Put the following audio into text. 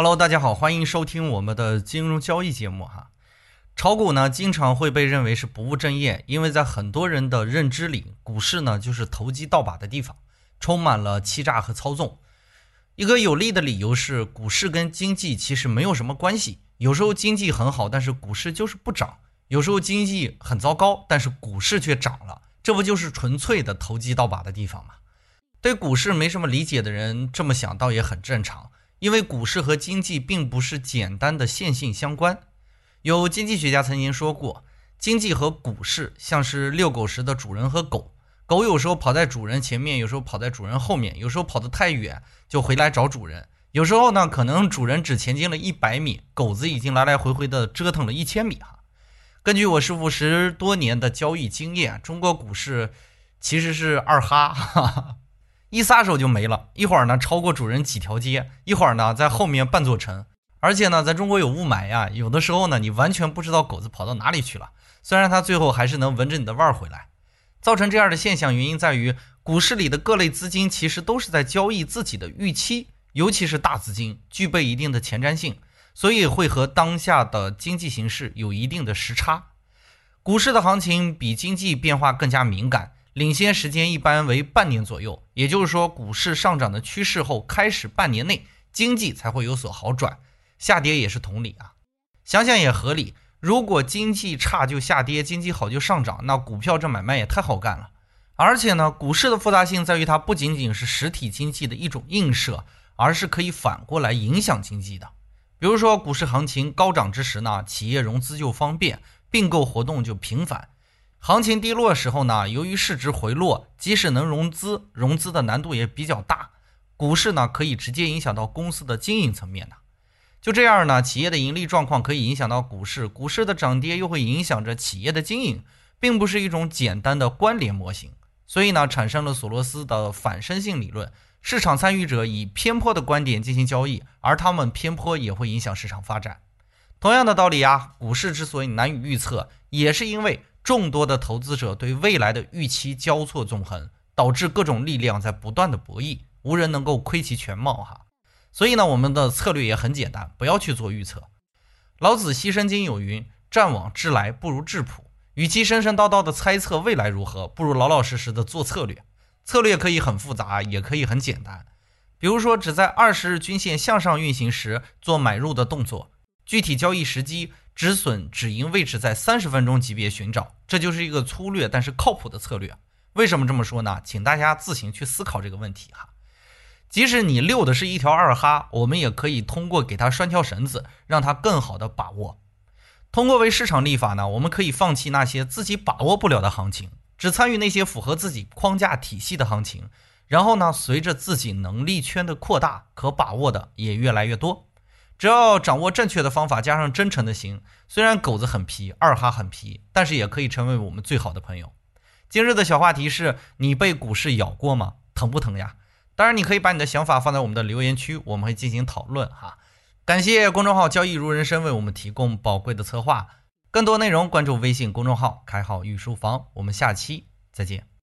Hello，大家好，欢迎收听我们的金融交易节目哈。炒股呢，经常会被认为是不务正业，因为在很多人的认知里，股市呢就是投机倒把的地方，充满了欺诈和操纵。一个有利的理由是，股市跟经济其实没有什么关系。有时候经济很好，但是股市就是不涨；有时候经济很糟糕，但是股市却涨了。这不就是纯粹的投机倒把的地方吗？对股市没什么理解的人这么想，倒也很正常。因为股市和经济并不是简单的线性相关，有经济学家曾经说过，经济和股市像是遛狗时的主人和狗，狗有时候跑在主人前面，有时候跑在主人后面，有时候跑得太远就回来找主人，有时候呢可能主人只前进了一百米，狗子已经来来回回的折腾了一千米哈。根据我师傅十多年的交易经验，中国股市其实是二哈。哈哈一撒手就没了，一会儿呢超过主人几条街，一会儿呢在后面半座城，而且呢在中国有雾霾呀，有的时候呢你完全不知道狗子跑到哪里去了。虽然它最后还是能闻着你的味儿回来。造成这样的现象原因在于，股市里的各类资金其实都是在交易自己的预期，尤其是大资金具备一定的前瞻性，所以会和当下的经济形势有一定的时差。股市的行情比经济变化更加敏感。领先时间一般为半年左右，也就是说，股市上涨的趋势后开始半年内，经济才会有所好转。下跌也是同理啊，想想也合理。如果经济差就下跌，经济好就上涨，那股票这买卖也太好干了。而且呢，股市的复杂性在于它不仅仅是实体经济的一种映射，而是可以反过来影响经济的。比如说，股市行情高涨之时呢，企业融资就方便，并购活动就频繁。行情低落的时候呢，由于市值回落，即使能融资，融资的难度也比较大。股市呢，可以直接影响到公司的经营层面的。就这样呢，企业的盈利状况可以影响到股市，股市的涨跌又会影响着企业的经营，并不是一种简单的关联模型。所以呢，产生了索罗斯的反身性理论：市场参与者以偏颇的观点进行交易，而他们偏颇也会影响市场发展。同样的道理啊，股市之所以难以预测，也是因为。众多的投资者对未来的预期交错纵横，导致各种力量在不断的博弈，无人能够窥其全貌哈。所以呢，我们的策略也很简单，不要去做预测。老子《西生经》有云：“战往知来，不如质朴。”与其神神叨叨的猜测未来如何，不如老老实实的做策略。策略可以很复杂，也可以很简单。比如说，只在二十日均线向上运行时做买入的动作，具体交易时机。止损止盈位置在三十分钟级别寻找，这就是一个粗略但是靠谱的策略。为什么这么说呢？请大家自行去思考这个问题哈。即使你遛的是一条二哈，我们也可以通过给它拴条绳子，让它更好的把握。通过为市场立法呢，我们可以放弃那些自己把握不了的行情，只参与那些符合自己框架体系的行情。然后呢，随着自己能力圈的扩大，可把握的也越来越多。只要掌握正确的方法，加上真诚的心，虽然狗子很皮，二哈很皮，但是也可以成为我们最好的朋友。今日的小话题是你被股市咬过吗？疼不疼呀？当然，你可以把你的想法放在我们的留言区，我们会进行讨论哈。感谢公众号“交易如人生”为我们提供宝贵的策划，更多内容关注微信公众号“开号御书房”。我们下期再见。